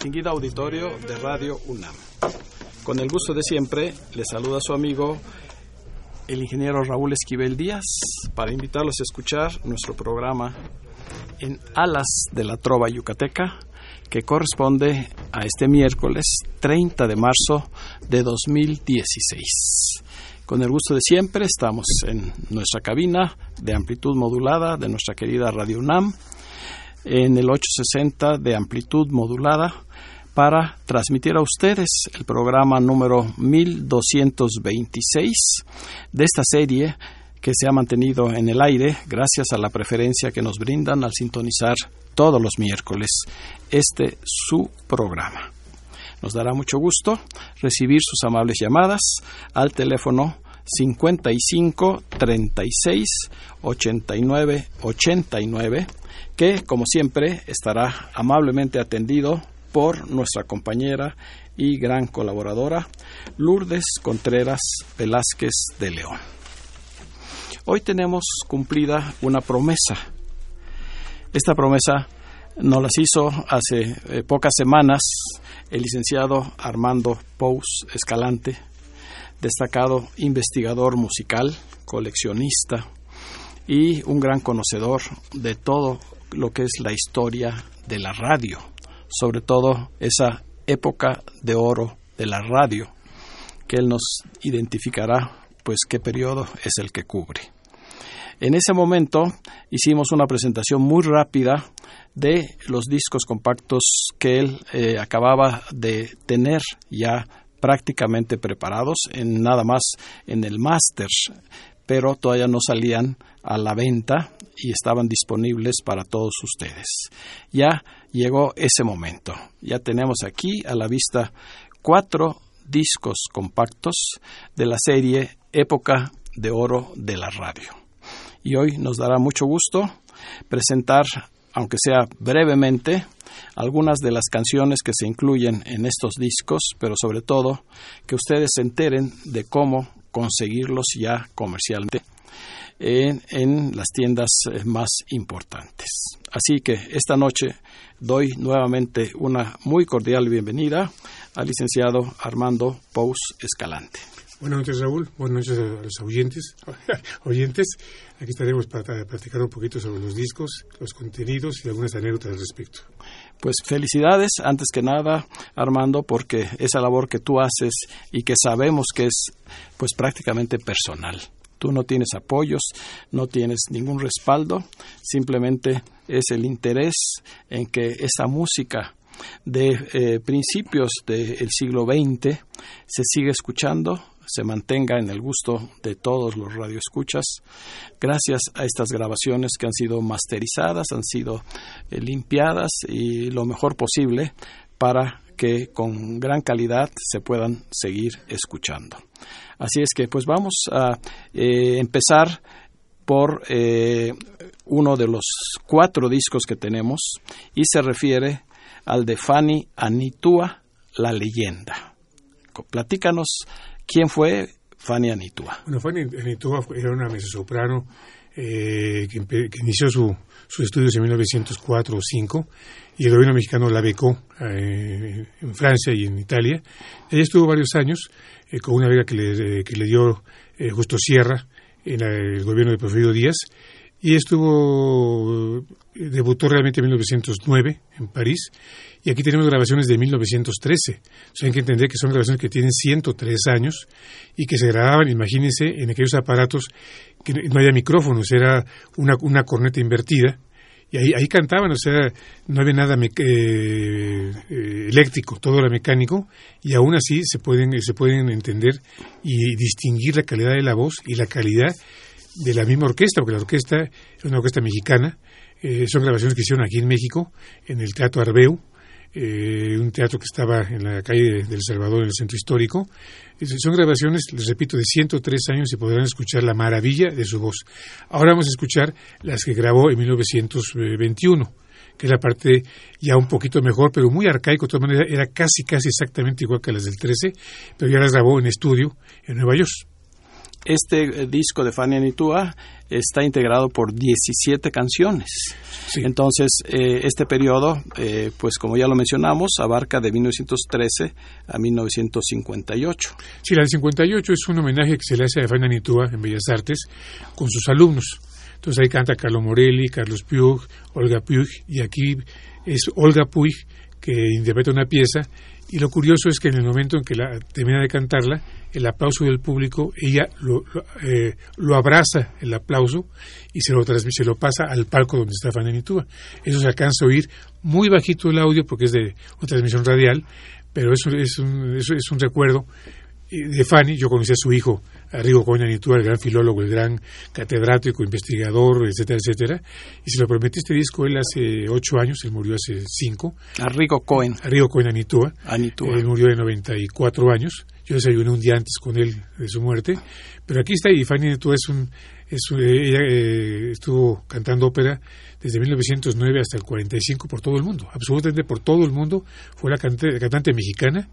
Distinguido auditorio de Radio UNAM. Con el gusto de siempre, le saluda su amigo el ingeniero Raúl Esquivel Díaz para invitarlos a escuchar nuestro programa en Alas de la Trova Yucateca, que corresponde a este miércoles 30 de marzo de 2016. Con el gusto de siempre, estamos en nuestra cabina de amplitud modulada de nuestra querida Radio UNAM, en el 860 de amplitud modulada, para transmitir a ustedes el programa número 1226 de esta serie que se ha mantenido en el aire gracias a la preferencia que nos brindan al sintonizar todos los miércoles este su programa. Nos dará mucho gusto recibir sus amables llamadas al teléfono 55 36 89 89 que como siempre estará amablemente atendido por nuestra compañera y gran colaboradora Lourdes Contreras Velázquez de León. Hoy tenemos cumplida una promesa. Esta promesa nos las hizo hace eh, pocas semanas el licenciado Armando Pous Escalante, destacado investigador musical, coleccionista y un gran conocedor de todo lo que es la historia de la radio, sobre todo esa época de oro de la radio, que él nos identificará pues qué periodo es el que cubre. En ese momento hicimos una presentación muy rápida de los discos compactos que él eh, acababa de tener ya prácticamente preparados, en nada más en el máster, pero todavía no salían a la venta y estaban disponibles para todos ustedes. Ya llegó ese momento. Ya tenemos aquí a la vista cuatro discos compactos de la serie Época de Oro de la Radio. Y hoy nos dará mucho gusto presentar, aunque sea brevemente, algunas de las canciones que se incluyen en estos discos, pero sobre todo que ustedes se enteren de cómo conseguirlos ya comercialmente en, las tiendas más importantes. Así que esta noche doy nuevamente una muy cordial bienvenida al licenciado Armando Pous Escalante. Buenas noches, Raúl. Buenas noches a los oyentes. oyentes. Aquí estaremos para platicar un poquito sobre los discos, los contenidos y algunas anécdotas al respecto. Pues felicidades, antes que nada, Armando, porque esa labor que tú haces y que sabemos que es pues prácticamente personal. Tú no tienes apoyos, no tienes ningún respaldo, simplemente es el interés en que esa música de eh, principios del siglo XX se siga escuchando, se mantenga en el gusto de todos los radioescuchas, gracias a estas grabaciones que han sido masterizadas, han sido eh, limpiadas y lo mejor posible para que con gran calidad se puedan seguir escuchando. Así es que pues vamos a eh, empezar por eh, uno de los cuatro discos que tenemos y se refiere al de Fanny Anitua, La leyenda. Platícanos quién fue Fanny Anitua. Bueno, Fanny Anitua era una mezzosoprano eh, que, inició su, sus estudios en 1904 o 5 y el gobierno mexicano la becó eh, en Francia y en Italia. Ella estuvo varios años eh, con una beca que le, que le dio eh, Justo Sierra en el gobierno de Porfirio Díaz y estuvo debutó realmente en 1909 en París y aquí tenemos grabaciones de 1913. O sea, hay que entender que son grabaciones que tienen 103 años y que se grababan, imagínense, en aquellos aparatos que no había micrófonos, era una, una corneta invertida y ahí, ahí cantaban, o sea, no había nada eh, eh, eléctrico, todo era mecánico, y aún así se pueden, se pueden entender y distinguir la calidad de la voz y la calidad de la misma orquesta, porque la orquesta es una orquesta mexicana, eh, son grabaciones que hicieron aquí en México, en el Teatro Arbeu, eh, un teatro que estaba en la calle del Salvador, en el centro histórico. Son grabaciones, les repito, de 103 años y podrán escuchar la maravilla de su voz. Ahora vamos a escuchar las que grabó en 1921 que es la parte ya un poquito mejor, pero muy arcaico, de todas maneras era casi, casi exactamente igual que las del 13, pero ya las grabó en estudio en Nueva York. Este eh, disco de Fanny Anitua está integrado por 17 canciones. Entonces, eh, este periodo, eh, pues como ya lo mencionamos, abarca de 1913 a 1958. Sí, la del 58 es un homenaje que se le hace a Fanny Anitua en Bellas Artes con sus alumnos. Entonces ahí canta Carlos Morelli, Carlos Puig, Olga Puig, y aquí es Olga Puig que interpreta una pieza y lo curioso es que en el momento en que la, termina de cantarla, el aplauso del público, ella lo, lo, eh, lo abraza el aplauso y se lo, se lo pasa al palco donde está Fanny Tuba. Eso se alcanza a oír muy bajito el audio porque es de una transmisión radial, pero eso es un, eso es un recuerdo de Fanny. Yo conocí a su hijo Arrigo Cohen Anitua, el gran filólogo, el gran catedrático, investigador, etcétera, etcétera. Y se lo prometí este disco él hace ocho años, él murió hace cinco. Arrigo Cohen. Arrigo Cohen Anitua. Anitua. Él murió de 94 años. Yo desayuné un día antes con él de su muerte. Pero aquí está, y Fanny Anitua es un... Es, ella eh, estuvo cantando ópera desde 1909 hasta el 45 por todo el mundo, absolutamente por todo el mundo. Fue la cantante, la cantante mexicana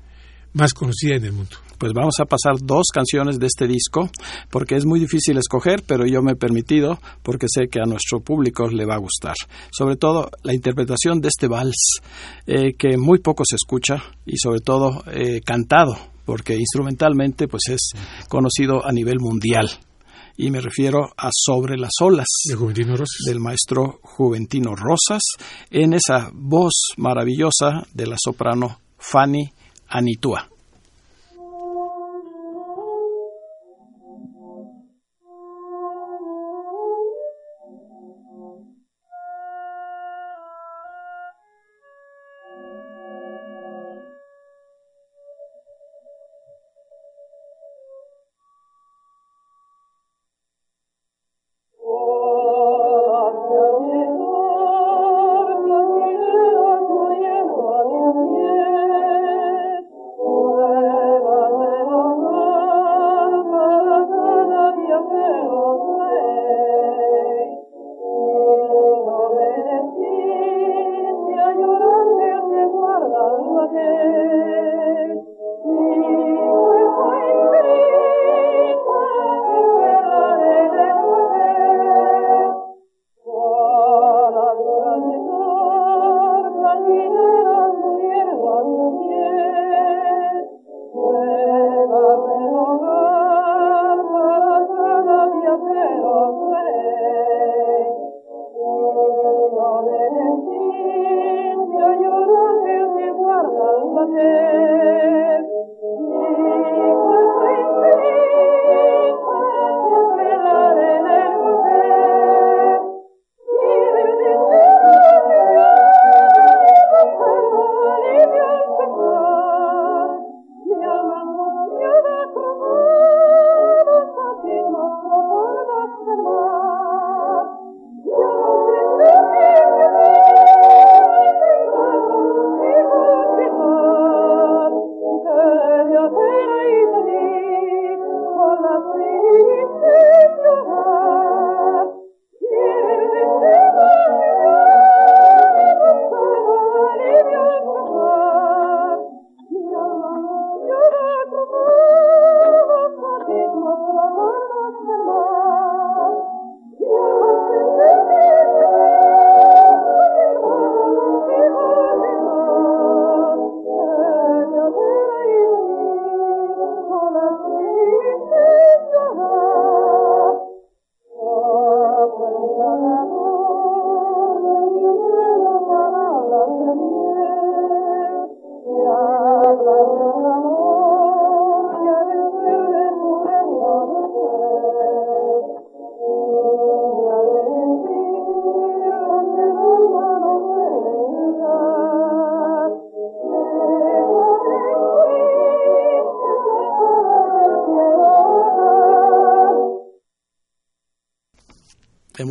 más conocida en el mundo. Pues vamos a pasar dos canciones de este disco, porque es muy difícil escoger, pero yo me he permitido, porque sé que a nuestro público le va a gustar. Sobre todo la interpretación de este vals, eh, que muy poco se escucha y sobre todo eh, cantado, porque instrumentalmente pues es conocido a nivel mundial y me refiero a Sobre las olas de Juventino Rosas. del maestro Juventino Rosas en esa voz maravillosa de la soprano Fanny Anitua.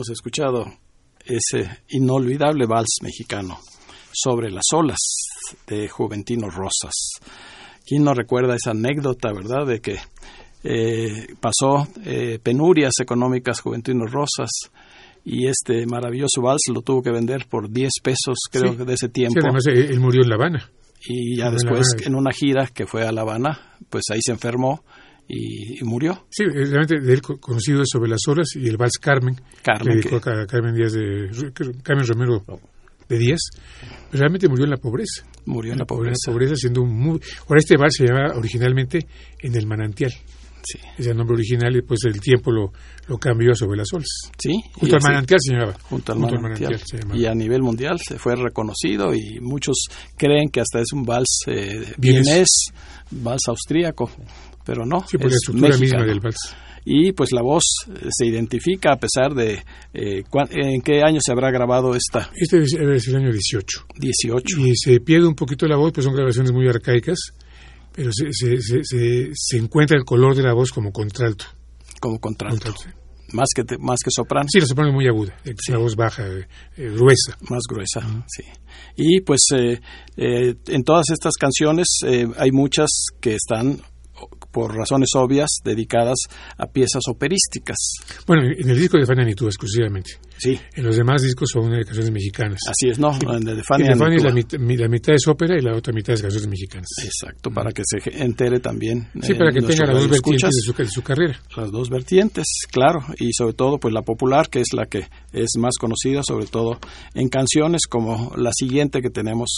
Hemos escuchado ese inolvidable vals mexicano sobre las olas de Juventino Rosas. ¿Quién no recuerda esa anécdota, verdad, de que eh, pasó eh, penurias económicas Juventino Rosas y este maravilloso vals lo tuvo que vender por 10 pesos, creo Sí. que de ese Sí, tiempo. además él, murió en La Habana. y ya después, en una gira que fue a La Habana, pues ahí se enfermó y, y murió. Sí, realmente de él co- conocido es sobre las olas y el vals Carmen, Carmen, que dedicó a Carmen Díaz de Carmen Romero de Díaz, pero realmente murió en la pobreza. Murió en la pobreza. pobreza siendo un muy... Ahora este vals se llama originalmente En el manantial. Sí. Es el nombre original y después el tiempo lo, lo cambió a sobre las olas. Sí, Junto al manantial se llamaba. junto al manantial. se llamaba. y a nivel mundial se fue reconocido y muchos creen que hasta es un vals eh, vienés, vals austríaco, pero no, Sí, por la es estructura mexicano. misma del vals. Y pues la voz eh, se identifica a pesar de eh, en qué año se habrá grabado esta Este es, es el año 18. 18. Y se pierde un poquito la voz, pues son grabaciones muy arcaicas, pero se, se, se, se- se encuentra el color de la voz como contralto. como contralto, Contralto. más que te- más que soprano, Sí, la soprano es muy aguda, es una voz baja, eh, eh, gruesa. más gruesa, sí. Y pues eh, eh, en todas estas canciones eh, hay muchas que están por razones obvias dedicadas a piezas operísticas. Bueno, en el disco de Fanny Anitúa exclusivamente. Sí, En los demás discos son eh, canciones mexicanas. así es, ¿no? En el de Fanny el de Fanny la, mit- mi- la mitad es ópera y la otra mitad es canciones mexicanas. Exacto, para que se entere también. Sí, eh, para que nuestros tenga las dos vertientes de su, de su carrera. las dos vertientes, claro, y sobre todo pues la popular, que es la que es más conocida, sobre todo en canciones como la siguiente que tenemos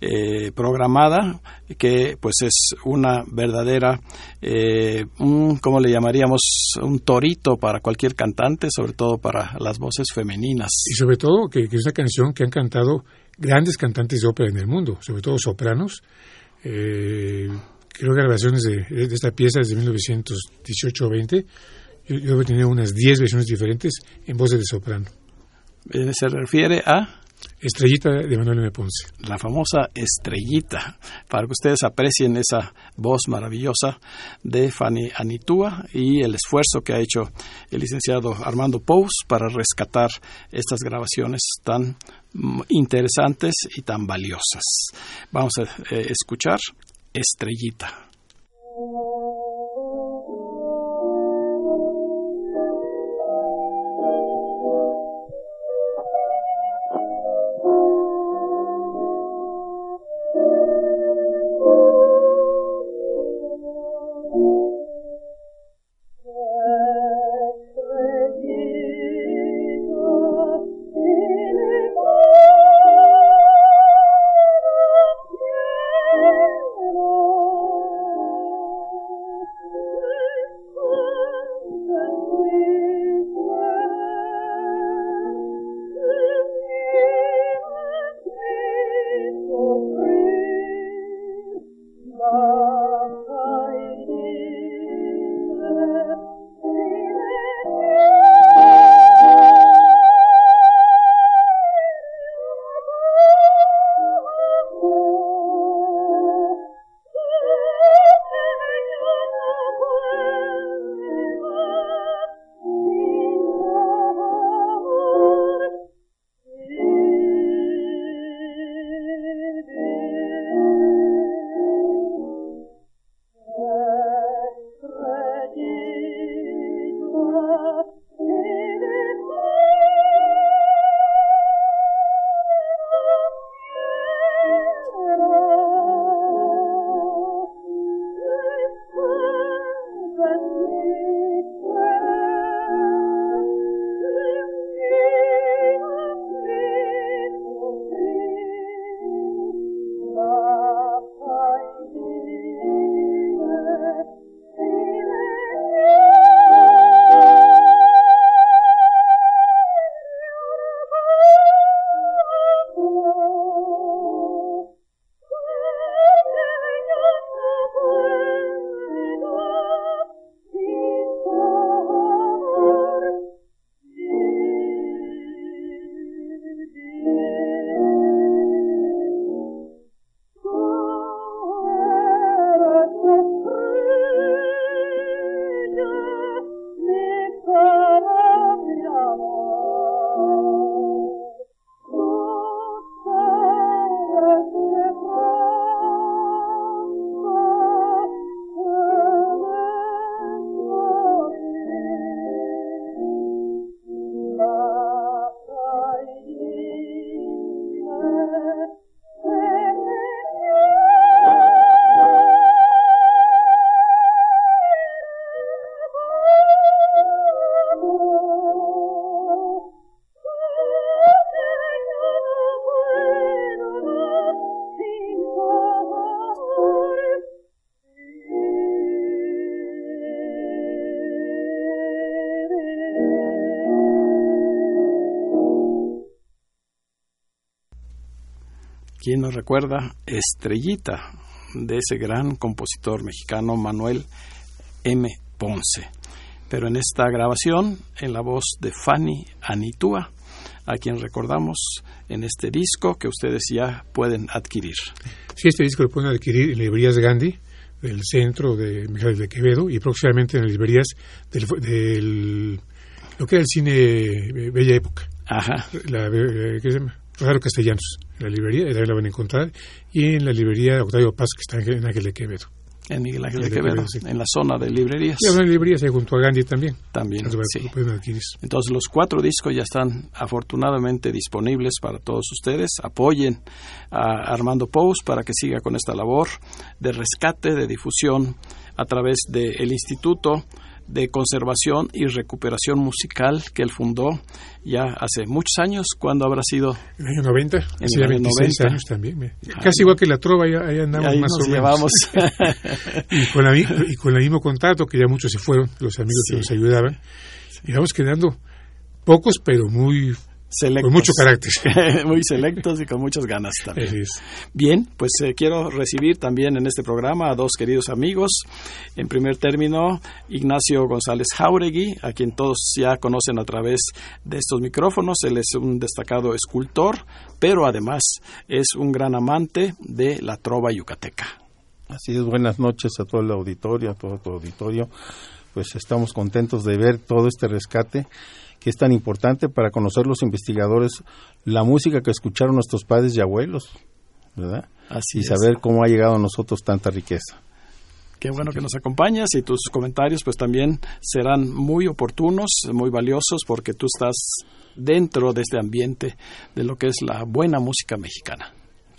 eh, programada, que pues es una verdadera, eh, un, ¿cómo le llamaríamos? Un torito para cualquier cantante, sobre todo para las voces femeninas. Y sobre todo que, que es una canción que han cantado grandes cantantes de ópera en el mundo, sobre todo sopranos. Eh, creo que grabaciones de, de esta pieza desde 1918 o 20. Yo, yo he tenido unas 10 versiones diferentes en voces de soprano. Eh, Se refiere a Estrellita de Manuel M. Ponce. la famosa estrellita, para que ustedes aprecien esa voz maravillosa de Fanny Anitúa y el esfuerzo que ha hecho el licenciado Armando Pous para rescatar estas grabaciones tan mm, interesantes y tan valiosas. Vamos a eh, escuchar Estrellita. Nos recuerda? Estrellita de ese gran compositor mexicano Manuel M. Ponce. Pero en esta grabación, en la voz de Fanny Anitúa, a quien recordamos en este disco que ustedes ya pueden adquirir. Sí, este disco lo pueden adquirir en librerías Gandhi, del centro de Miguel de Quevedo, y próximamente en las librerías del, del lo que era el cine Bella Época. Ajá. La, eh, ¿Qué se llama? Rosario Castellanos, en la librería, ahí la van a encontrar, y en la librería Octavio Paz, que está en Ángel de Quevedo. En Miguel Ángel de de Quevedo, Quevedo, sí. en la zona de librerías. Y hay librerías ahí junto a Gandhi también. También, sí. Entonces los cuatro discos ya están afortunadamente disponibles para todos ustedes. Apoyen a Armando Pous para que siga con esta labor de rescate, de difusión a través del Instituto de Conservación y Recuperación Musical que él fundó ya hace muchos años. ¿Cuándo habrá sido? En el año 90, En hace el ya año 26 90. años también. Casi igual que la trova, ahí, ahí andamos Ahí más nos o menos. y, con la, y con el mismo contrato, que ya muchos se fueron, los amigos Sí. que nos ayudaban, y vamos quedando pocos, pero muy Selectos. con mucho carácter. Muy selectos y con muchas ganas también. Es. Bien, pues eh, quiero recibir también en este programa a dos queridos amigos. En primer término, Ignacio González Jauregui, a quien todos ya conocen a través de estos micrófonos. Él es un destacado escultor, pero además es un gran amante de la trova yucateca. Así es, buenas noches a todo el auditorio, a todo tu auditorio. Pues estamos contentos de ver todo este rescate que es tan importante para conocer los investigadores la música que escucharon nuestros padres y abuelos, ¿verdad? Así y es. saber cómo ha llegado a nosotros tanta riqueza. Qué bueno que nos acompañas y tus comentarios pues también serán muy oportunos, muy valiosos porque tú estás dentro de este ambiente de lo que es la buena música mexicana.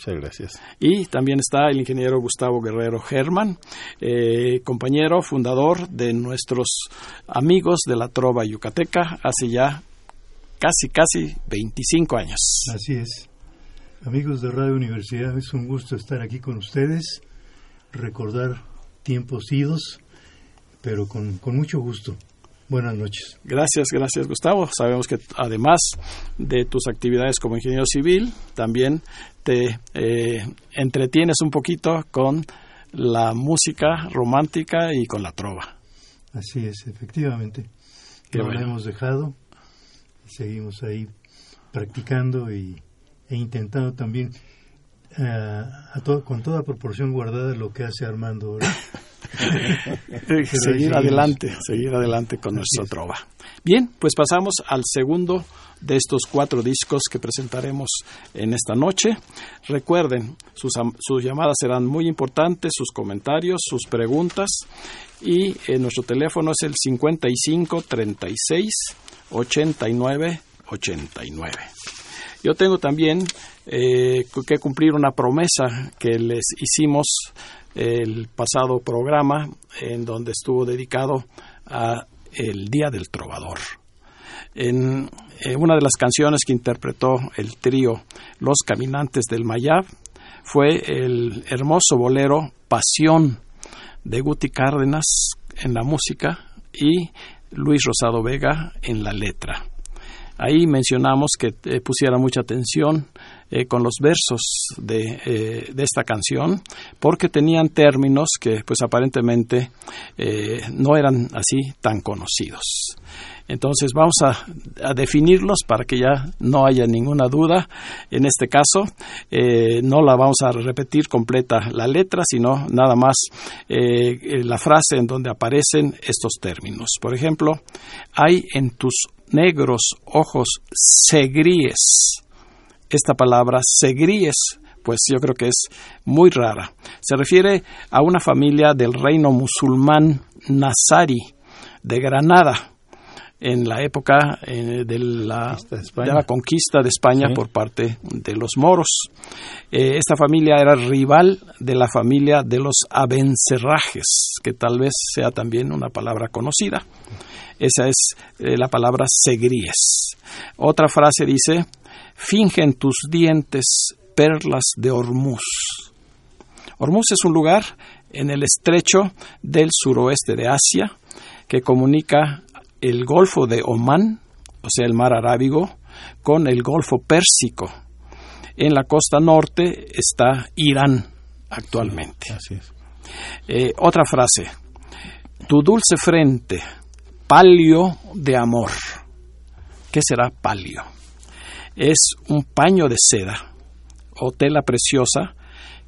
Muchas gracias. Y también está el ingeniero Gustavo Guerrero Germán, eh, compañero, fundador de nuestros amigos de la Trova Yucateca hace ya casi, casi 25 años. Así es. Amigos de Radio Universidad, es un gusto estar aquí con ustedes, recordar tiempos idos, pero con, con mucho gusto. Buenas noches. Gracias, gracias Gustavo. Sabemos que además de tus actividades como ingeniero civil, también te eh, entretienes un poquito con la música romántica y con la trova. Así es, efectivamente. No bueno. la hemos dejado y seguimos ahí practicando y, e intentando también eh, a con toda proporción guardada lo que hace Armando ahora. seguir adelante, seguir adelante con nuestra es. trova. Bien, pues pasamos al segundo de estos cuatro discos que presentaremos en esta noche. Recuerden, sus, sus llamadas serán muy importantes, sus comentarios, sus preguntas y eh, nuestro teléfono es el 55 36 89 89. Yo tengo también eh, que cumplir una promesa que les hicimos el pasado programa en donde estuvo dedicado a el Día del Trovador. En eh, una de las canciones que interpretó el trío Los Caminantes del Mayab fue el hermoso bolero Pasión de Guti Cárdenas en la música y Luis Rosado Vega en la letra. Ahí mencionamos que eh, pusiera mucha atención eh, con los versos de, eh, de esta canción, porque tenían términos que pues aparentemente eh, no eran así tan conocidos. Entonces vamos a, a definirlos para que ya no haya ninguna duda. En este caso, no la vamos a repetir completa la letra, sino nada más la frase en donde aparecen estos términos. Por ejemplo, hay en tus negros ojos segríes. Esta palabra segríes, pues yo creo que es muy rara. Se refiere a una familia del reino musulmán Nazari de Granada en la época eh, de, la, Conquista de la conquista de España Sí. por parte de los moros. Eh, esta familia era rival de la familia de los abencerrajes, que tal vez sea también una palabra conocida. Esa es eh, la palabra segríes. Otra frase dice, fingen tus dientes perlas de Hormuz. Hormuz es un lugar en el estrecho del suroeste de Asia que comunica el Golfo de Omán, o sea, el mar Arábigo, con el Golfo Pérsico. En la costa norte está Irán actualmente. Así es. Eh, otra frase. Tu dulce frente, palio de amor. ¿Qué será palio? Es un paño de seda o tela preciosa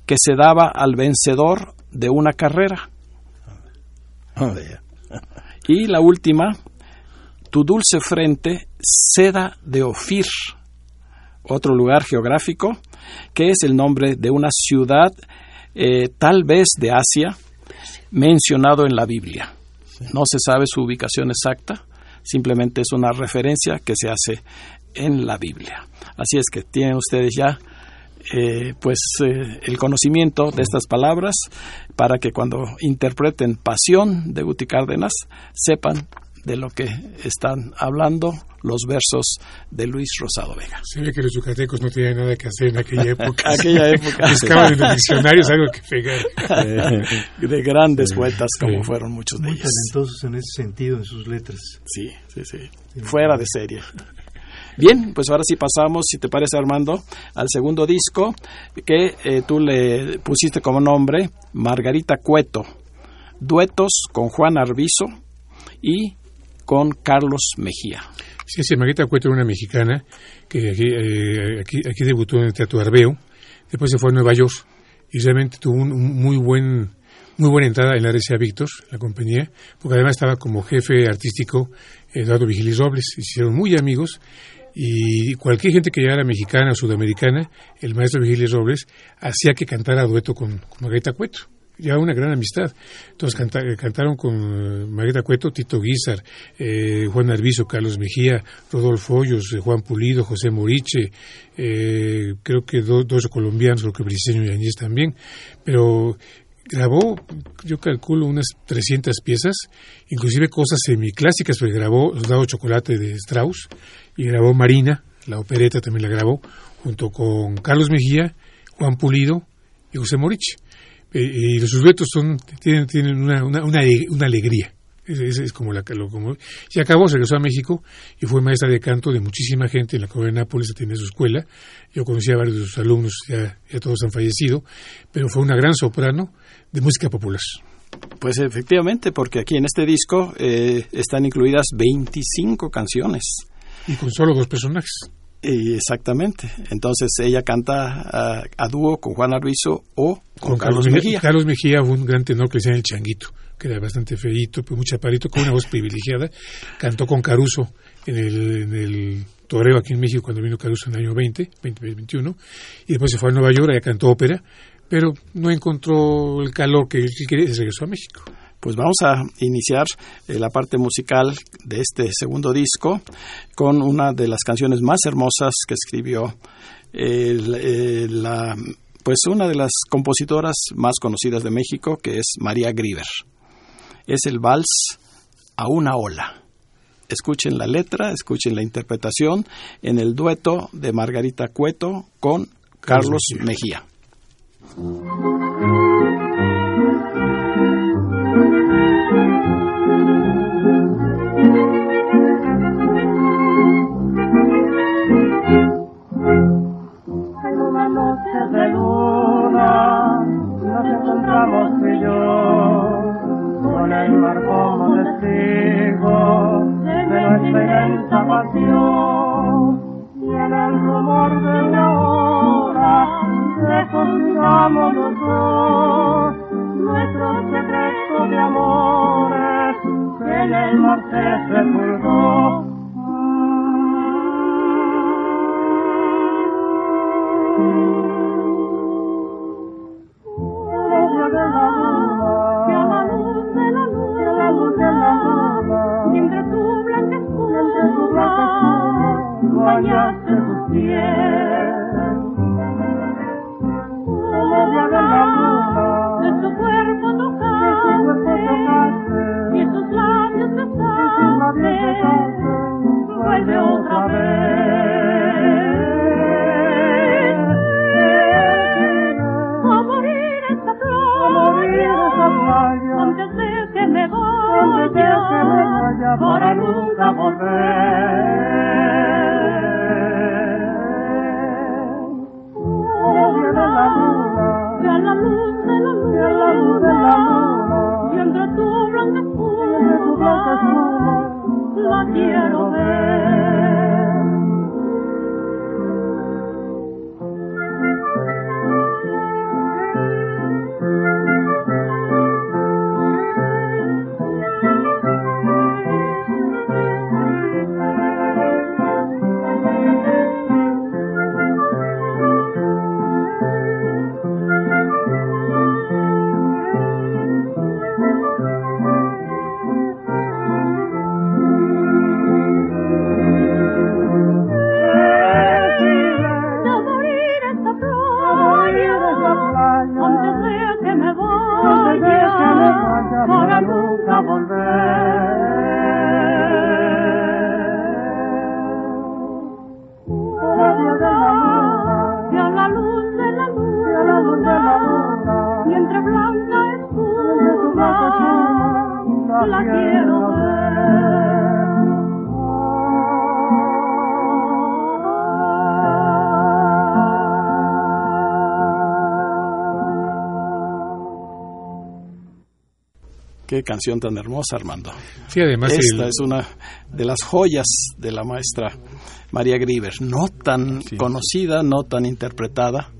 que se daba al vencedor de una carrera. Oh, ya. Y la última, tu dulce frente, seda de Ofir, otro lugar geográfico, que es el nombre de una ciudad, eh, tal vez de Asia, mencionado en la Biblia. No se sabe su ubicación exacta, simplemente es una referencia que se hace en la Biblia. Así es que tienen ustedes ya eh, pues eh, el conocimiento de estas palabras para que cuando interpreten Pasión de Guti Cárdenas sepan de lo que están hablando los versos de Luis Rosado Vega. Se ve que los yucatecos no tenían nada que hacer en aquella época. Aquella época Buscaban en los diccionarios algo que pegar. de grandes poetas como Sí. fueron muchos de Muy ellos. talentosos en ese sentido, en sus letras. Sí, sí, sí. Fuera de serie. Bien, pues ahora sí pasamos, si te parece Armando, al segundo disco que eh, tú le pusiste como nombre Margarita Cueto. Duetos con Juan Arbizo y con Carlos Mejía. Sí, sí, Margarita Cueto era una mexicana que aquí, eh, aquí, debutó en el Teatro Arbeo, después se fue a Nueva York y realmente tuvo un, muy buen muy buena entrada en la RCA Victor, la compañía, porque además estaba como jefe artístico Eduardo Vigilis Robles, se hicieron muy amigos y cualquier gente que llegara mexicana o sudamericana, el maestro Vigilis Robles hacía que cantara dueto con, con Margarita Cueto. Ya una gran amistad. Entonces canta- eh, cantaron con eh, Margarita Cueto, Tito Guizar, eh, Juan Arbizo, Carlos Mejía, Rodolfo Hoyos, eh, Juan Pulido, José Moriche, eh, creo que do- dos colombianos, creo que Briceño y Añez también. Pero grabó, yo calculo, unas 300 piezas, inclusive cosas semiclásicas, porque grabó Los Dados Chocolate de Strauss y grabó Marina, la opereta también la grabó, junto con Carlos Mejía, Juan Pulido y José Moriche. Eh, y los duetos son, tienen, tienen una, una, una alegría. Es, es- es como la lo, como, y acabó, se regresó a México y fue maestra de canto de muchísima gente en la Colonia de Nápoles, tenía su escuela. Yo conocí a varios de sus alumnos, ya, ya todos han fallecido, pero fue una gran soprano de música popular. Pues efectivamente, porque aquí en este disco eh, están incluidas 25 canciones. Y con solo dos personajes. Y exactamente. Entonces ella canta a, a dúo con Juan Arbizo o con, Carlos Mejía. Carlos Mejía fue un gran tenor que se llama El Changuito, que era bastante feíto, pues muy chaparito, con una voz privilegiada. Cantó con Caruso en el, en toreo aquí en México cuando vino Caruso en el año 20, 2021. Y después se fue a Nueva York, allá cantó ópera, pero no encontró el calor que él quería y regresó a México. Pues vamos a iniciar eh, la parte musical de este segundo disco con una de las canciones más hermosas que escribió eh, la, pues una de las compositoras más conocidas de México, que es María Grieber. Es el vals a una ola. Escuchen la letra, escuchen la interpretación en el dueto de Margarita Cueto con Carlos Mejía. Y en el rumor de una hora reconstramos los dos nuestro secreto de amores que en el mar se sepultó. Que para nunca volver. Qué canción tan hermosa, Armando. Sí, además Esta el- es una de las joyas de la maestra María Grieber. No tan conocida, no tan interpretada,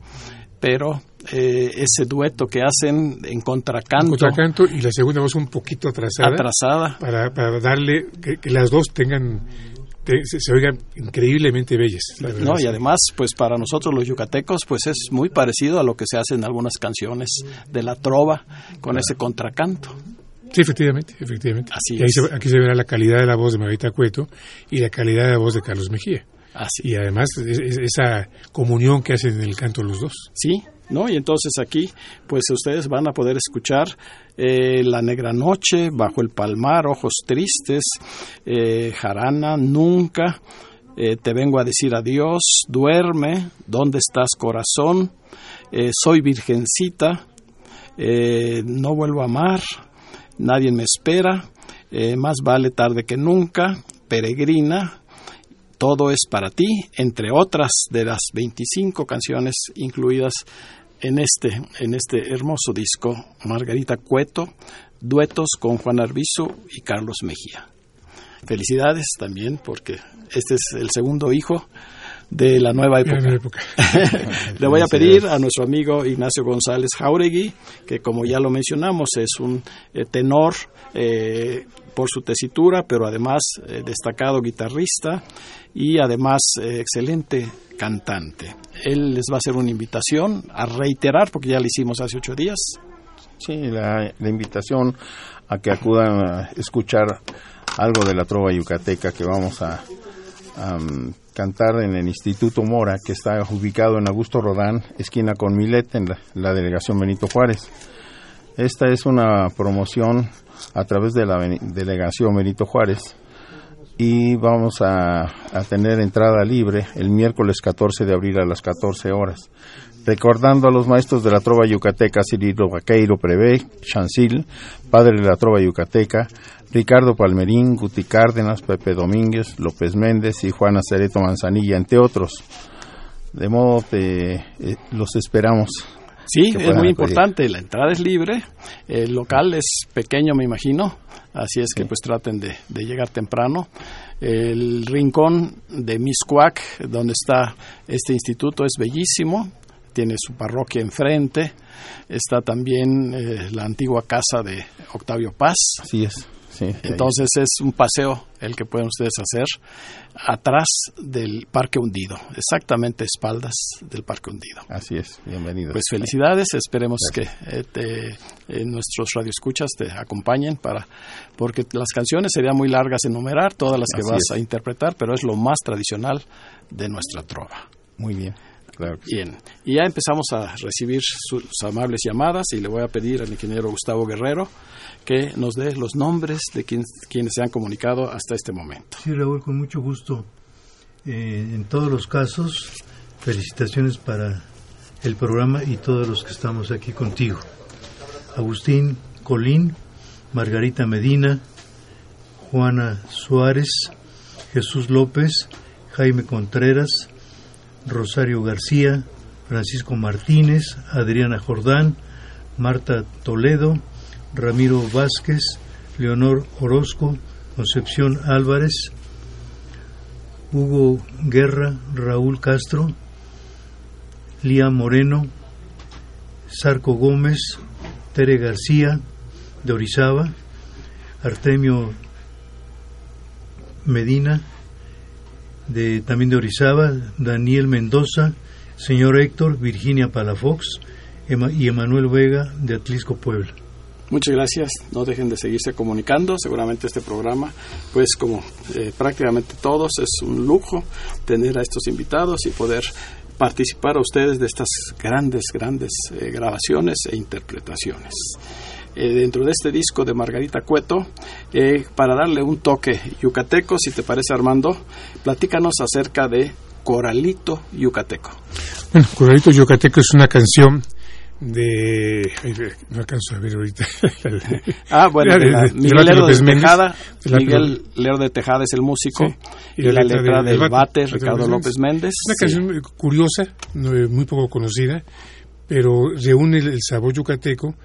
pero eh, ese dueto que hacen en contracanto, contracanto y la segunda voz un poquito atrasada, atrasada, para, para darle que, que las dos tengan te- se, se oigan increíblemente bellas. la verdad, No, y además, pues para nosotros los yucatecos, pues es muy parecido a lo que se hace en algunas canciones de la trova con ese contracanto. Sí, efectivamente, efectivamente. Así y ahí es. se- aquí se verá la calidad de la voz de Margarita Cueto y la calidad de la voz de Carlos Mejía. Así. Y además es- es- esa comunión que hacen en el canto los dos. Sí, ¿no? Y entonces aquí, pues ustedes van a poder escuchar eh, La Negra Noche, Bajo el Palmar, Ojos Tristes, eh, Jarana, Nunca, eh, Te Vengo a Decir Adiós, Duerme, ¿Dónde estás corazón? Soy Virgencita, No vuelvo a amar, Nadie me espera, eh, Más vale tarde que nunca, Peregrina, todo es para ti, entre otras de las 25 canciones incluidas en este, en este hermoso disco, Margarita Cueto, duetos con Juan Arbizu y Carlos Mejía. Felicidades también porque este es el segundo hijo de la nueva época. Le voy a pedir a nuestro amigo Ignacio González Jauregui, que como ya lo mencionamos es un eh, tenor eh, por su tesitura, pero además eh, destacado guitarrista y además eh, excelente cantante. Él les va a hacer una invitación a reiterar, porque ya lo hicimos hace ocho días, Sí, la, la invitación a que acudan a escuchar algo de la trova yucateca que vamos a, mm, cantar en el Instituto Mora, que está ubicado en Augusto Rodán, esquina con Milet, en la, delegación Benito Juárez. Esta es una promoción a través de la delegación Benito Juárez y vamos a, a tener entrada libre el miércoles 14 de abril a las 14 horas. Recordando a los maestros de la trova yucateca, Cirilo Vaqueiro Prevé, Chancil, padre de la trova yucateca, Ricardo Palmerín, Guti Cárdenas, Pepe Domínguez, López Méndez y Juana Cereto Manzanilla, entre otros. De modo que eh, los esperamos. Sí, es muy importante. La entrada es libre. El local es pequeño, me imagino. Así es que pues traten de, de llegar temprano. El rincón de Miscuac, donde está este instituto, es bellísimo. Tiene su parroquia enfrente. Está también eh, la antigua casa de Octavio Paz. Así es. Sí, ahí. Entonces es un paseo el que pueden ustedes hacer atrás del Parque Hundido, exactamente a espaldas del Parque Hundido. Así es. Bienvenidos. Pues felicidades, esperemos que eh, te- eh, nuestros radioescuchas te acompañen para porque las canciones serían muy largas enumerar todas las que Así vas es. a interpretar, pero es lo más tradicional de nuestra trova. Muy bien. Claro que sí. Bien, y ya empezamos a recibir sus amables llamadas y le voy a pedir al ingeniero Gustavo Guerrero que nos dé los nombres de quien- quienes se han comunicado hasta este momento. Sí, Raúl, con mucho gusto. Eh, en todos los casos, felicitaciones para el programa y todos los que estamos aquí contigo. Agustín Colín, Margarita Medina, Juana Suárez, Jesús López, Jaime Contreras, Rosario García, Francisco Martínez, Adriana Jordán, Marta Toledo, Ramiro Vázquez, Leonor Orozco, Concepción Álvarez, Hugo Guerra, Raúl Castro, Lía Moreno, Sarco Gómez, Tere García, de Orizaba, Artemio Medina, de, también de Orizaba, Daniel Mendoza, señor Héctor, Virginia Palafox y Emanuel Vega, de Atlisco, Puebla. Muchas gracias. No dejen de seguirse comunicando. Seguramente este programa, pues como eh, prácticamente todos, es un lujo tener a estos invitados y poder participar a ustedes de estas grandes, grandes eh, grabaciones e interpretaciones. Eh, dentro de este disco de Margarita Cueto, eh, para darle un toque yucateco, si te parece Armando, platícanos acerca de Coralito Yucateco. Bueno, Corralito Yucateco es una canción de no alcanzo a ver ahorita Ah, bueno, La de la- de- de Miguel Lerdo de López. Tejada. Miguel Lerdo de Tejada es el músico. Sí. Y, la, letra, de- del Bate- Ricardo López Méndez. Una canción curiosa, muy poco conocida, pero reúne el sabor yucateco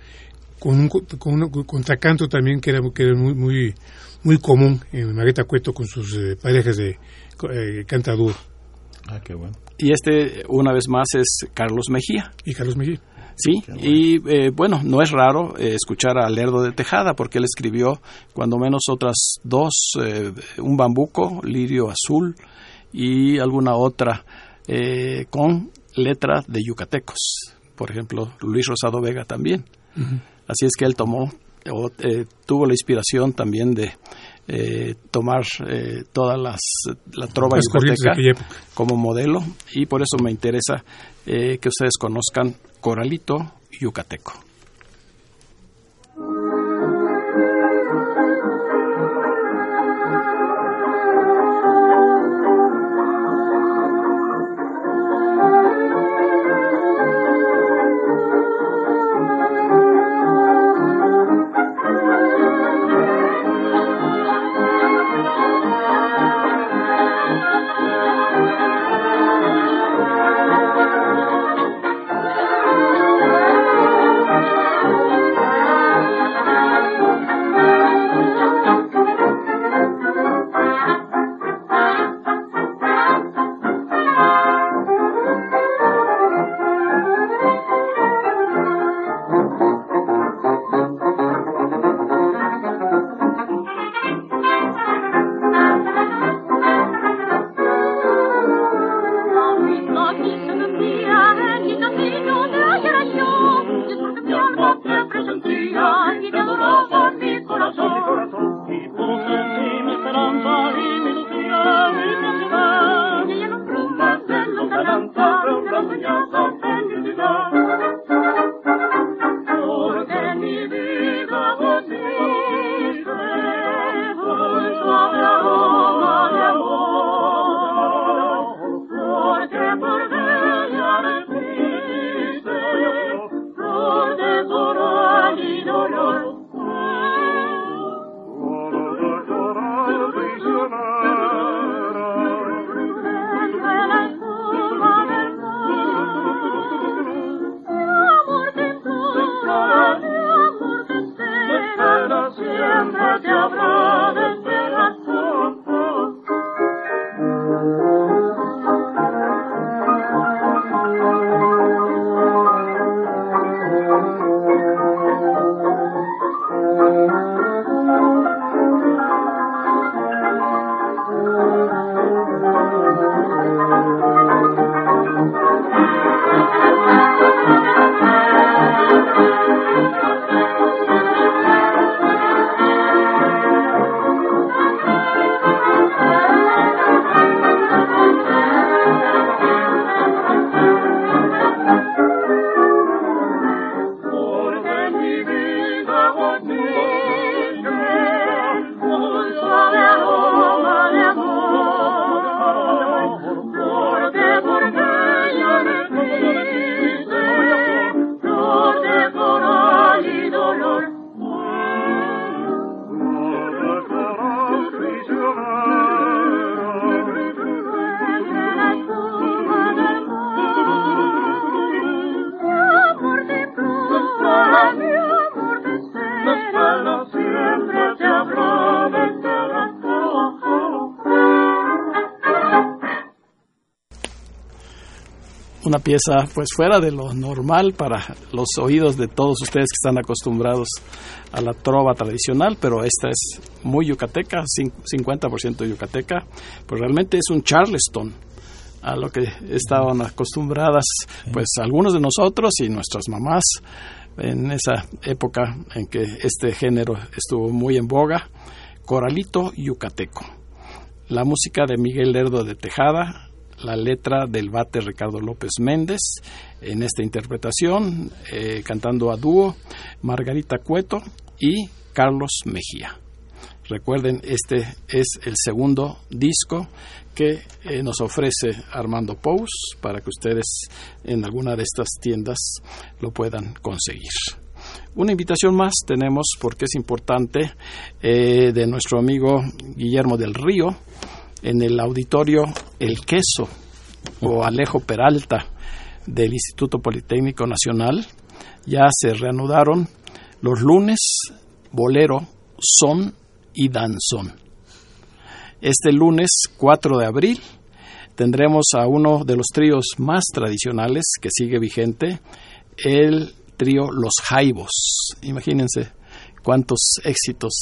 con un co- con un contracanto también que era, que era muy, muy muy común en Margarita Cueto con sus eh, parejas de eh, cantador Ah, qué bueno. Y este, una vez más, es Carlos Mejía. y Carlos Mejía. Sí, y eh, bueno, no es raro eh, escuchar a Lerdo de Tejada, porque él escribió cuando menos otras dos, eh, un bambuco, lirio azul y alguna otra eh, con letra de yucatecos. Por ejemplo, Luis Rosado Vega también. Así es que él tomó, o, eh, tuvo la inspiración también de eh, tomar eh, todas las, la trova Las yucateca como modelo y por eso me interesa eh, que ustedes conozcan Coralito Yucateco. Pieza pues fuera de lo normal para los oídos de todos ustedes que están acostumbrados a la trova tradicional, pero esta es muy yucateca, cin- 50% yucateca, pues realmente es un charleston a lo que estaban acostumbradas pues algunos de nosotros y nuestras mamás en esa época en que este género estuvo muy en boga, coralito yucateco. La música de Miguel Lerdo de Tejada, la letra del bate Ricardo López Méndez, en esta interpretación, eh, cantando a dúo Margarita Cueto y Carlos Mejía. Recuerden, este es el segundo disco que eh, nos ofrece Armando Pous para que ustedes en alguna de estas tiendas lo puedan conseguir. Una invitación más tenemos porque es importante eh, de nuestro amigo Guillermo del Río en el auditorio El Queso o Alejo Peralta del Instituto Politécnico Nacional. Ya se reanudaron los lunes bolero, son y danzón. Este lunes 4 de abril tendremos a uno de los tríos más tradicionales que sigue vigente, el trío Los Jaibos. Imagínense cuántos éxitos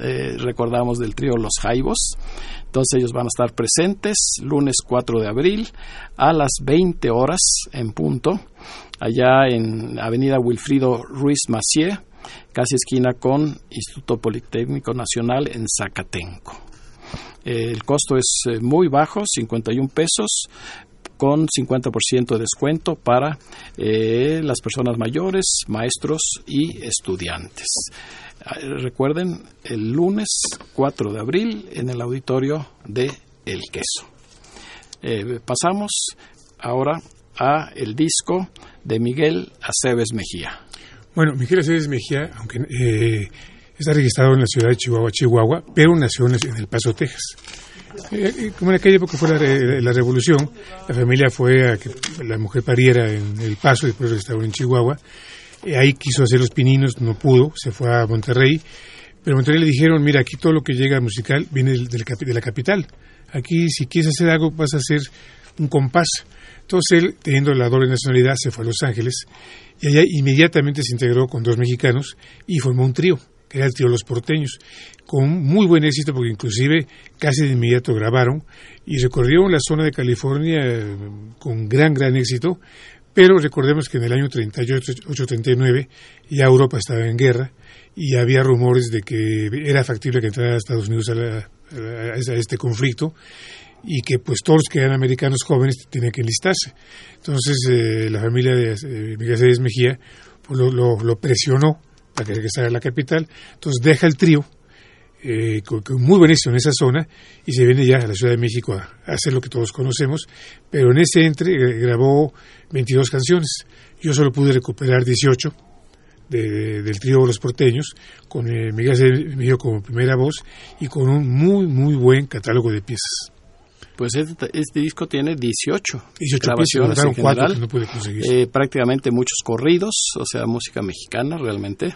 eh, recordamos del trío Los Jaibos. Entonces ellos van a estar presentes lunes 4 de abril a las 20 horas en punto, allá en Avenida Wilfrido Ruiz Macié, casi esquina con Instituto Politécnico Nacional en Zacatenco. Eh, el costo es eh, muy bajo, 51 pesos, con 50% de descuento para las personas mayores, maestros y estudiantes. Ah, Recuerden, el lunes 4 de abril en el auditorio de El Queso. Eh, pasamos ahora a el disco de Miguel Aceves Mejía. Bueno, Miguel Aceves Mejía, aunque eh, está registrado en la ciudad de Chihuahua, Chihuahua, pero nació en El Paso, Texas. Eh, eh, como en aquella época fue la, re- la revolución, la familia fue a que la mujer pariera en El Paso, después restauró en Chihuahua. Eh, ahí quiso hacer los pininos, no pudo, se fue a Monterrey. Pero en Monterrey le dijeron, mira, aquí todo lo que llega musical viene de la capital. Aquí, si quieres hacer algo, vas a hacer un compás. Entonces él, teniendo la doble nacionalidad, se fue a Los Ángeles y allá inmediatamente se integró con dos mexicanos y formó un trío, que era el trío Los Porteños, con muy buen éxito porque inclusive casi de inmediato grabaron y recorrieron la zona de California eh, con gran, gran éxito, pero recordemos que en el año 38-39 ya Europa estaba en guerra y había rumores de que era factible que entrara Estados Unidos a, la- este conflicto y que pues todos que eran americanos jóvenes tenían que enlistarse. Entonces eh, la familia de eh, Miguel Aceves Mejía pues, lo, lo- presionó para que regresara a la capital, entonces deja el trío eh, con, muy buen éxito en esa zona y se viene ya a la Ciudad de México a, a hacer lo que todos conocemos, pero en ese entre eh, grabó 22 canciones, yo solo pude recuperar 18 de- de- del trío Los Porteños, con eh, Miguel Mejía como primera voz y con un muy, muy buen catálogo de piezas. Pues este, este disco tiene 18, 18 grabaciones piezas, en me cuatro general. que no pude conseguir. Eh, prácticamente muchos corridos, o sea, música mexicana realmente,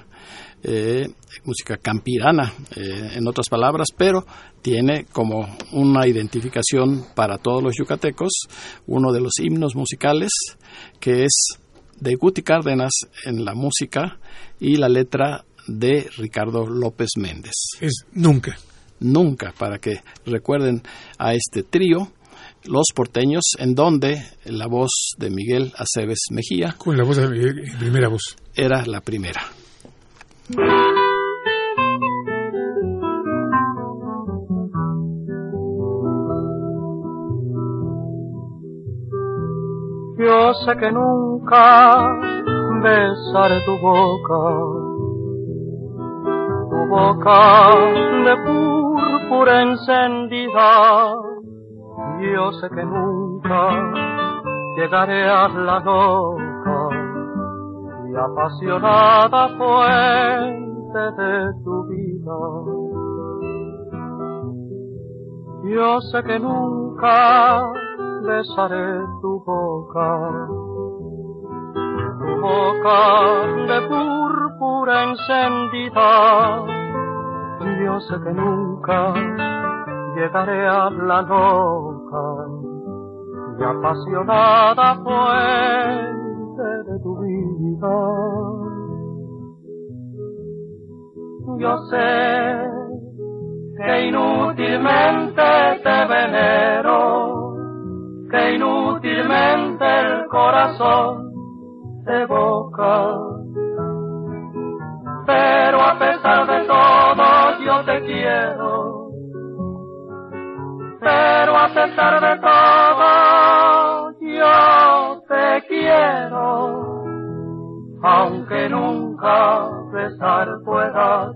eh, música campirana, eh, en otras palabras, pero tiene como una identificación para todos los yucatecos uno de los himnos musicales que es de Guti Cárdenas en la música y la letra de Ricardo López Méndez es nunca. nunca para que recuerden a este trío, Los Porteños, en donde la voz de Miguel Aceves Mejía Con la voz, eh, en primera voz. era la primera. Yo sé que nunca besaré tu boca, tu boca de púrpura encendida. Yo sé que nunca llegaré a la loca y apasionada fuente de tu vida. Yo sé que nunca besaré tu boca, tu boca de púrpura encendida. Yo sé que nunca llegaré a la loca y apasionada fuente de tu Yo sé que inútilmente te venero, que inútilmente el corazón te evoca. Pero a pesar de todo yo te quiero, pero a pesar de todo yo te quiero, aunque nunca besar pueda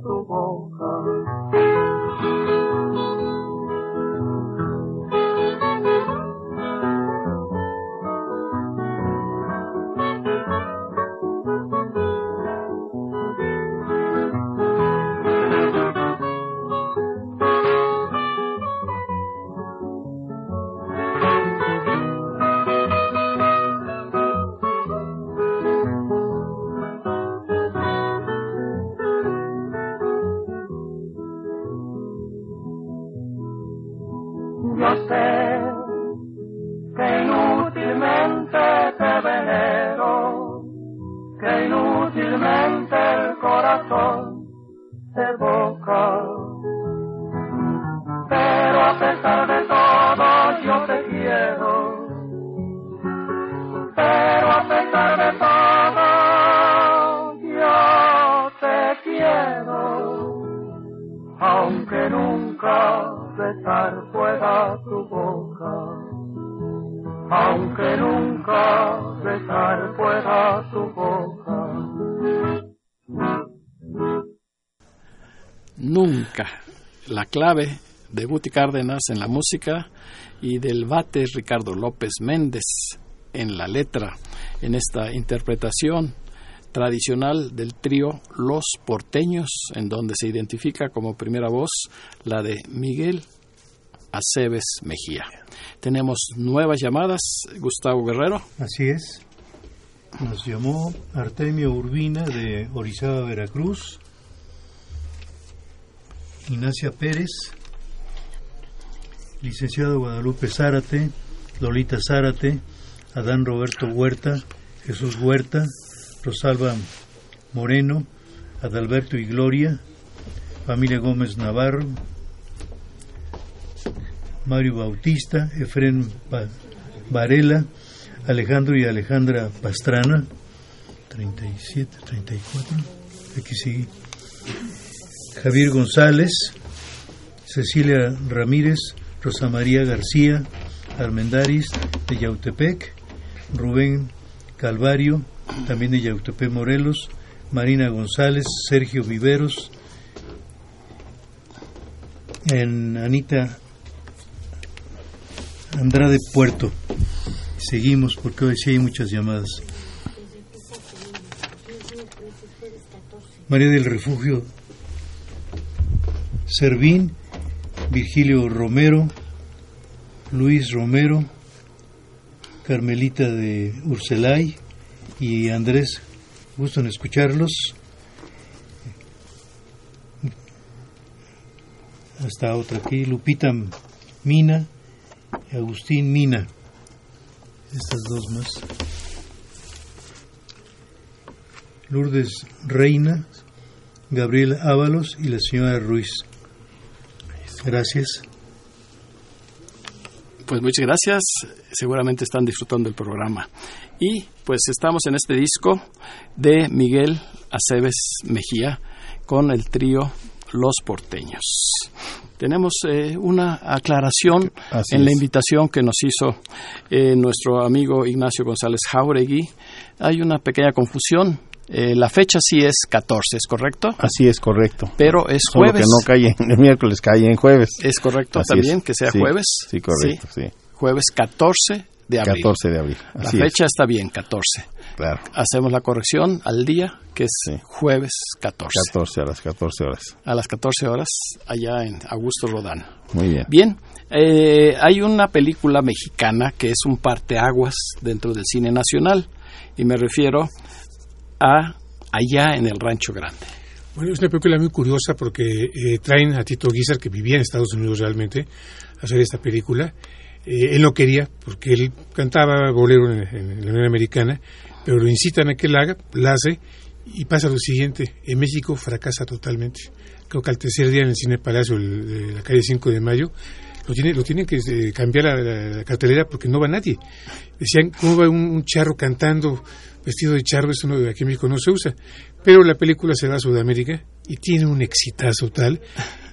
de Guti Cárdenas en la música y del bate Ricardo López Méndez en la letra, en esta interpretación tradicional del trío Los Porteños, en donde se identifica como primera voz la de Miguel Aceves Mejía. Tenemos nuevas llamadas, Gustavo Guerrero. Así es. Nos llamó Artemio Urbina de Orizaba, Veracruz. Ignacia Pérez. Licenciado Guadalupe Zárate. Lolita Zárate. Adán Roberto Huerta. Jesús Huerta. Rosalba Moreno. Adalberto y Gloria. Familia Gómez Navarro. Mario Bautista, Efren Ba- Varela, Alejandro y Alejandra Pastrana, 37, 34, aquí sigue. Javier González, Cecilia Ramírez, Rosa María García, Armendaris de Yautepec, Rubén Calvario, también de Yautepec Morelos, Marina González, Sergio Viveros, en Anita Andrade Puerto. Seguimos porque hoy sí hay muchas llamadas. María del Refugio Servín, Virgilio Romero, Luis Romero, Carmelita de Urselay y Andrés. Gusto en escucharlos. Hasta otra aquí, Lupita Mina, Agustín Mina. Estas dos más. Lourdes Reina, Gabriel Ábalos y la señora Ruiz. Gracias. Pues muchas gracias, seguramente están disfrutando el programa. Y pues estamos en este disco de Miguel Aceves Mejía con el trío Los Porteños. Tenemos eh, una aclaración Así en la invitación que nos hizo eh, nuestro amigo Ignacio González Jauregui. Hay una pequeña confusión. Eh, la fecha sí es 14, ¿es correcto? Así es correcto. Pero es Solo jueves. que no cae en el miércoles, cae en jueves. Es correcto Así también es. que sea Sí, jueves. Sí, correcto, sí. Jueves 14 de abril. 14 de abril. La Así fecha está bien, 14. es, claro. Hacemos la corrección al día, que es Sí. jueves 14. 14 a las 14 horas. A las 14 horas, allá en Augusto Rodán. Muy bien. Bien, eh, hay una película mexicana que es un parteaguas dentro del cine nacional. Y me refiero a Allá en el Rancho Grande. Bueno, es una película muy curiosa porque eh, traen a Tito Guizar, que vivía en Estados Unidos realmente, a hacer esta película. Eh, él no quería, porque él cantaba bolero en, la Unión Americana, pero lo incitan a que la haga, la hace, y pasa lo siguiente, en México fracasa totalmente. Creo que al tercer día en el Cine Palacio el- de la calle 5 de Mayo, lo, tiene, lo tienen que eh, cambiar la, la- cartelera porque no va nadie. Decían, ¿cómo va un charro cantando vestido de charro? Eso no, aquí en México no se usa. Pero la película se va a Sudamérica y tiene un exitazo tal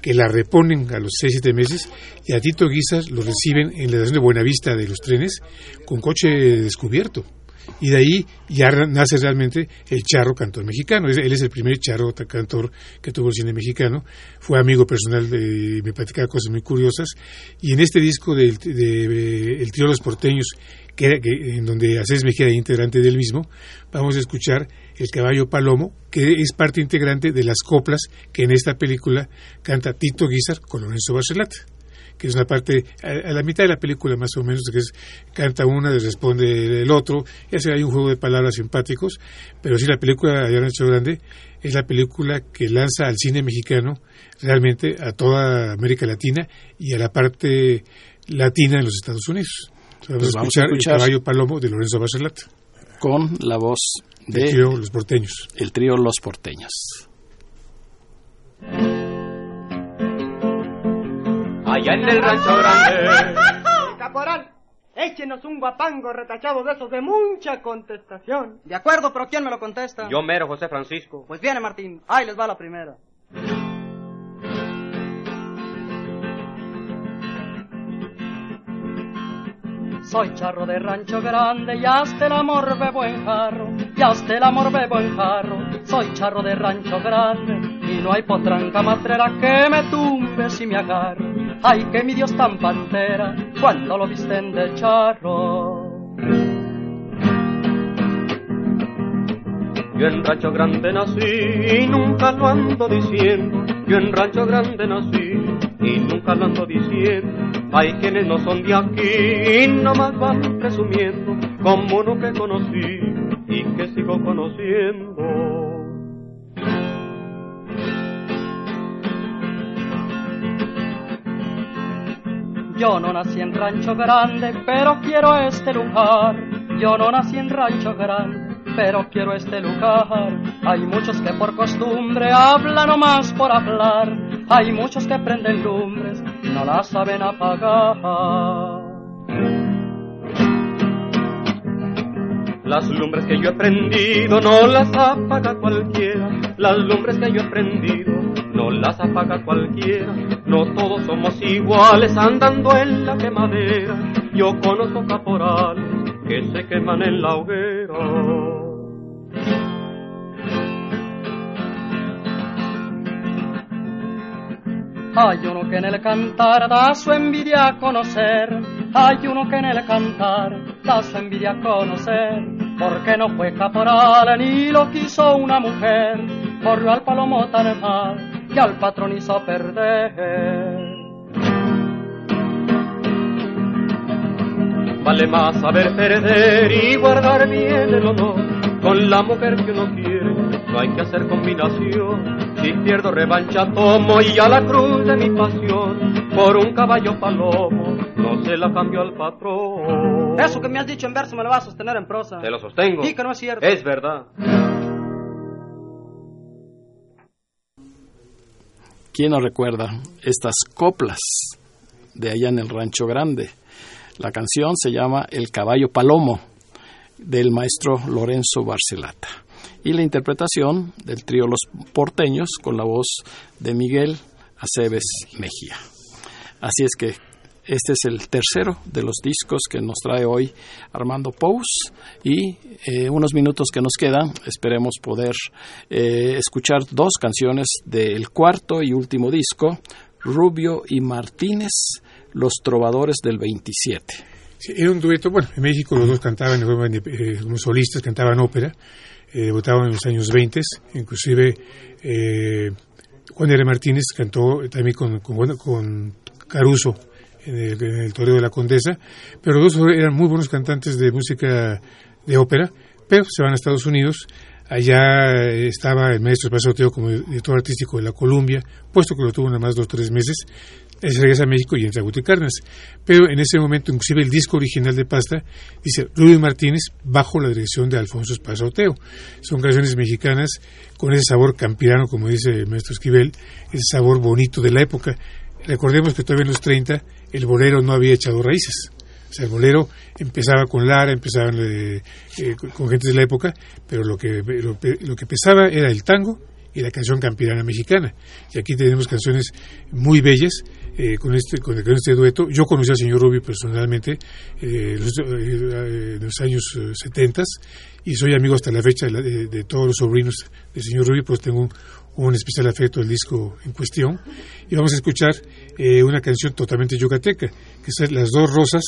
que la reponen a los 6-7 meses y a Tito Guisas lo reciben en la estación de Buenavista de los trenes con coche descubierto. Y de ahí ya nace realmente el charro cantor mexicano. Es- Él es el primer charro cantor que tuvo el cine mexicano. Fue amigo personal de, me platicaba cosas muy curiosas. Y en este disco del de, de- El Trío de los Porteños, que, que- en donde Acés Mejía era integrante del mismo, vamos a escuchar El Caballo Palomo, que es parte integrante de las coplas que en esta película canta Tito Guizar con Lorenzo Barcelata que es una parte, a, la mitad de la película más o menos, que es, canta una, le responde el otro, y hace ahí un juego de palabras simpáticos, pero sí la película el Rancho Grande es la película que lanza al cine mexicano realmente a toda América Latina y a la parte latina en los Estados Unidos. Vamos, Pues a, vamos a escuchar escuchar. El Caballo Palomo de Lorenzo Barcelata, Con la voz del de trío Los Porteños. el trío Los Porteños. Allá en el rancho grande. Caporal, échenos un guapango retachado de esos de mucha contestación. De acuerdo, pero ¿quién me lo contesta? Yo mero, José Francisco. Pues viene Martín, ahí les va la primera. Soy charro de rancho grande y hasta el amor bebo en jarro, y hasta el amor bebo en jarro. Soy charro de rancho grande y no hay potranca matrera que me tumbe si me agarro. Ay, que mi Dios tan pantera cuando lo visten de charro. Yo en Rancho Grande nací y nunca lo ando diciendo. Yo en Rancho Grande nací y nunca lo ando diciendo. Hay quienes no son de aquí y nomás van presumiendo como uno que conocí y que sigo conociendo. Yo no nací en rancho grande, pero quiero este lugar. Yo no nací en rancho grande, pero quiero este lugar. Hay muchos que por costumbre hablan nomás por hablar. Hay muchos que prenden lumbres, no las saben apagar. Las lumbres que yo he prendido no las apaga cualquiera. Las lumbres que yo he prendido no las apaga cualquiera. No todos somos iguales andando en la quemadera. Yo conozco caporales que se queman en la hoguera. Hay uno que en el cantar da su envidia a conocer. Hay uno que en el cantar da su envidia a conocer. Porque no fue caporal ni lo quiso una mujer. Corrió al palomo tan mal que al patrón hizo perder. Vale más saber perder y guardar bien el honor con la mujer que uno quiere. No hay que hacer combinación. Si pierdo revancha tomo y a la cruz de mi pasión por un caballo palomo no se la cambio al patrón. Eso que me has dicho en verso me lo vas a sostener en prosa. Te lo sostengo. Sí, que no es cierto. Es verdad. ¿Quién no recuerda estas coplas de allá en el Rancho Grande? La canción se llama El caballo palomo del maestro Lorenzo Barcelata y la interpretación del trío Los Porteños con la voz de Miguel Aceves Mejía. Así es que este es el tercero de los discos que nos trae hoy Armando Pous y eh, unos minutos que nos quedan esperemos poder eh, escuchar dos canciones del cuarto y último disco Rubio y Martínez Los Trovadores del 27 Sí, era un dueto, bueno, en México los dos cantaban eh, como solistas, cantaban ópera, eh, debutaban en los años 20, inclusive eh, Juan R. Martínez cantó también con, Caruso en el, en Toreo de la Condesa, pero los dos eran muy buenos cantantes de música de ópera, pero se van a Estados Unidos, allá estaba el maestro Espacio Teo como director artístico de la Columbia, puesto que lo tuvo nada más dos o tres meses, se regresa a México y entra a Cárdenas. Pero en ese momento, inclusive el disco original de Pasta dice Rubio Martínez bajo la dirección de Alfonso Espacio Oteo. Son canciones mexicanas con ese sabor campirano, como dice maestro Esquivel, ese sabor bonito de la época. Recordemos que todavía en los 30 el bolero no había echado raíces. O sea, el bolero empezaba con Lara, empezaban eh, eh, con gente de la época, pero lo que, lo, lo que pesaba era el tango y la canción campirana mexicana. Y aquí tenemos canciones muy bellas eh, con, este, con, con, este dueto. Yo conocí al señor Rubio personalmente eh, los, eh, en los años 70 y soy amigo hasta la fecha de, de, de, todos los sobrinos del señor Rubio, pues tengo un, un especial afecto al disco en cuestión. Y vamos a escuchar una canción totalmente yucateca, que son Las dos rosas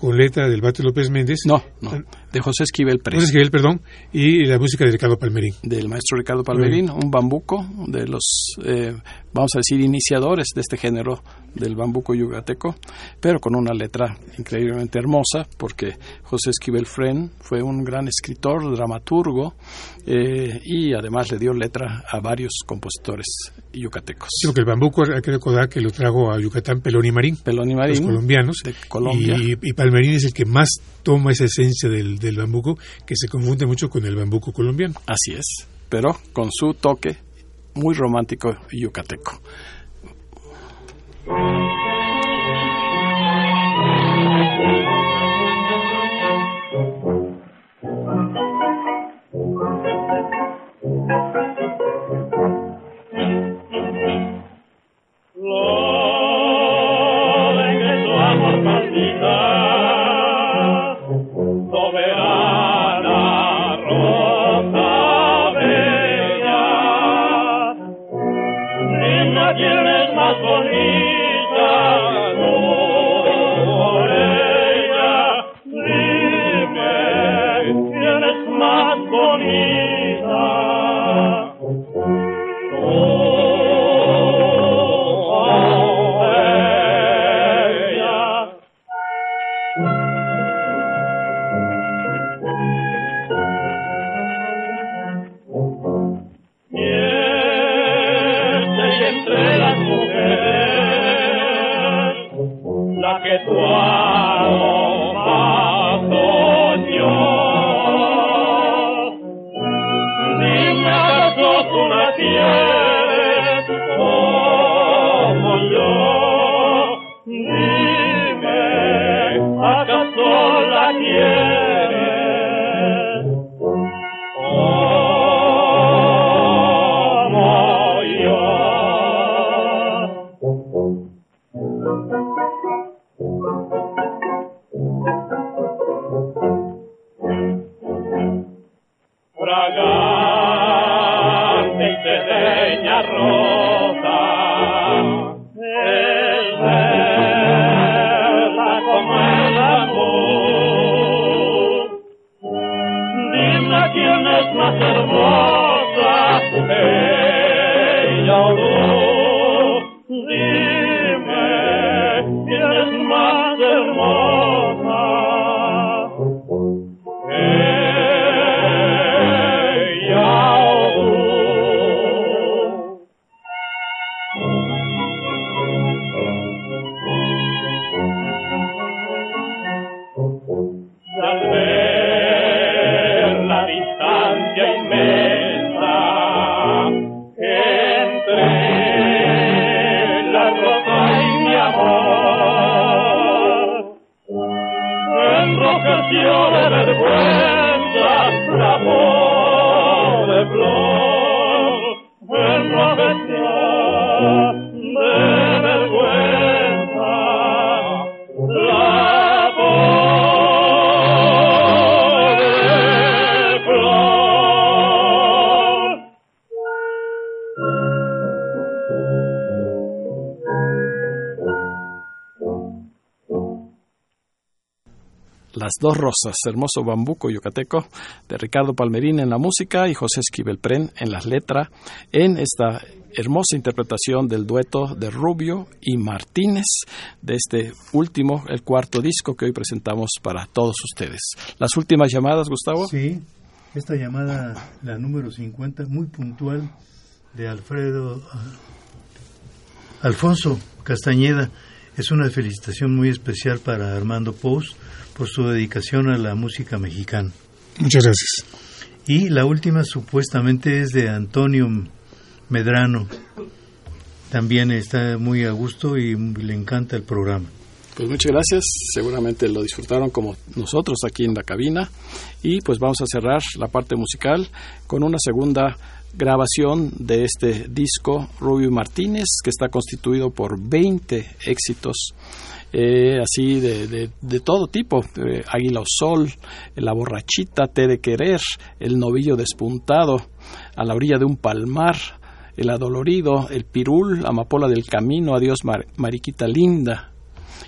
con letra del Bate López Méndez. No, no, de José Esquivel Pérez. José Esquivel, perdón, y la música de Ricardo Palmerín. Del maestro Ricardo Palmerín, un bambuco de los, eh, vamos a decir, iniciadores de este género del bambuco yucateco, pero con una letra increíblemente hermosa, porque José Esquivel Fren fue un gran escritor, dramaturgo, eh, y además le dio letra a varios compositores yucatecos. Sí, porque el bambuco hay que recordar que lo trajo a Yucatán Pelón y Marín, Pelón y Marín los colombianos, de Colombia. Y, y Palmerín es el que más toma esa esencia del, del bambuco, que se confunde mucho con el bambuco colombiano. Así es, pero con su toque muy romántico yucateco. Thank you. Dos rosas, hermoso bambuco yucateco, de Ricardo Palmerín en la música y José Esquivel Pren en las letras, en esta hermosa interpretación del dueto de Rubio y Martínez de este último, el cuarto disco que hoy presentamos para todos ustedes. Las últimas llamadas, Gustavo. Sí, esta llamada, la número 50, muy puntual, de Alfredo ah, Alfonso Castañeda, es una felicitación muy especial para Armando Pous por su dedicación a la música mexicana. Muchas gracias. Y la última supuestamente es de Antonio Medrano. También está muy a gusto y le encanta el programa. Pues muchas gracias, seguramente lo disfrutaron como nosotros aquí en la cabina y pues vamos a cerrar la parte musical con una segunda grabación de este disco Rubio Martínez que está constituido por 20 éxitos eh, así de, de, todo tipo, eh, Águila o Sol, La Borrachita, Té de Querer, El Novillo Despuntado, A la orilla de un palmar, El Adolorido, El Pirul, Amapola del Camino, Adiós Mar Mariquita Linda.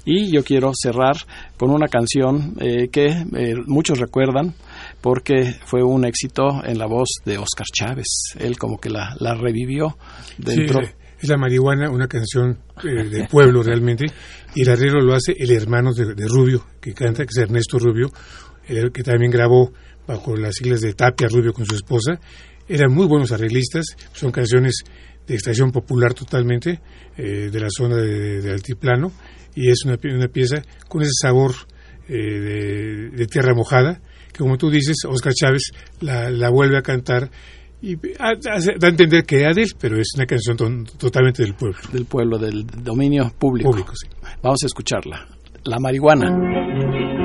Y yo quiero cerrar con una canción eh, que eh, muchos recuerdan porque fue un éxito en la voz de Oscar Chávez. Él como que la, la revivió dentro. Sí, es la marihuana, una canción eh, del pueblo realmente, y el arreglo lo hace el hermano de, de, Rubio, que canta, que es Ernesto Rubio, el, que también grabó bajo las siglas de Tapia Rubio con su esposa. Eran muy buenos arreglistas, son canciones de extracción popular totalmente, eh, de la zona de, de, altiplano, y es una, una pieza con ese sabor eh, de, de, tierra mojada, que como tú dices, Oscar Chávez la, la vuelve a cantar y da a entender que era de él, pero es una canción ton, totalmente del pueblo. Del pueblo, del dominio público. público sí. Vamos a escucharla. La marihuana.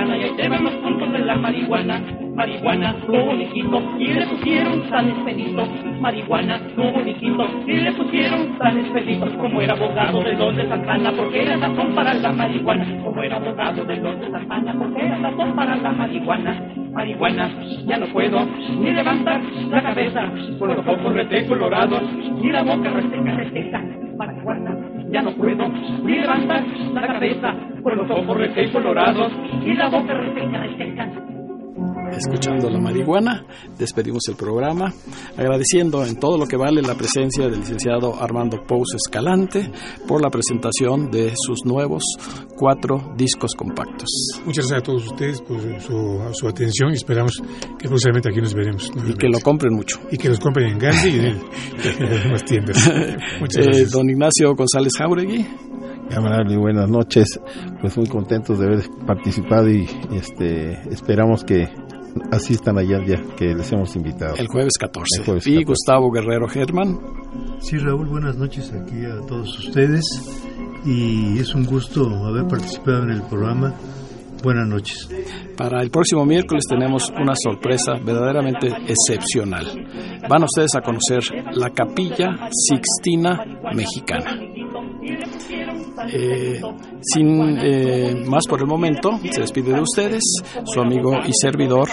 Rana y ahí llevan los puntos de la marihuana. Marihuana, un hijito y le pusieron San Expedito. Marihuana, un hijito y le pusieron San Expedito. Como era abogado de los de Santana, porque era razón para la marihuana. Como era abogado de los de Santana, porque era razón para la marihuana. Marihuana, ya no puedo ni levantar la cabeza por los ojos rete colorados y la boca reseca, reseca. Marihuana, ya no puedo ni levantar la cabeza por los ojos rete colorados y la boca reseca, reseca. Escuchando la marihuana, despedimos el programa, agradeciendo en todo lo que vale la presencia del licenciado Armando Pous Escalante por la presentación de sus nuevos cuatro discos compactos. Muchas gracias a todos ustedes por su, su atención y esperamos que próximamente aquí nos veremos. Y que lo compren mucho. Y que los compren en Gandhi y en, las demás tiendas. Muchas Eh, gracias. don Ignacio González Jauregui. Camarada, buenas noches. Pues muy contentos de haber participado y este esperamos que asistan allá día que les hemos invitado. El jueves 14. El jueves Y 14. Gustavo Guerrero Germán. Sí, Raúl, buenas noches aquí a todos ustedes y es un gusto haber participado en el programa. Buenas noches. Para el próximo miércoles tenemos una sorpresa verdaderamente excepcional. Van ustedes a conocer la Capilla Sixtina Mexicana. Eh, sin eh, más por el momento, se despide de ustedes su amigo y servidor,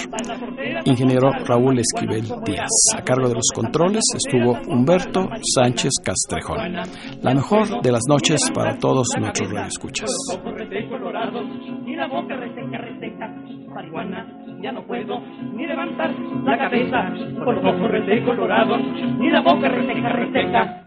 ingeniero Raúl Esquivel Díaz. A cargo de los controles estuvo Humberto Sánchez Castrejón. La mejor de las noches para todos nuestros radioescuchas. ya no puedo ni levantar la cabeza por los ojos rete colorados y la boca reseca, reseca.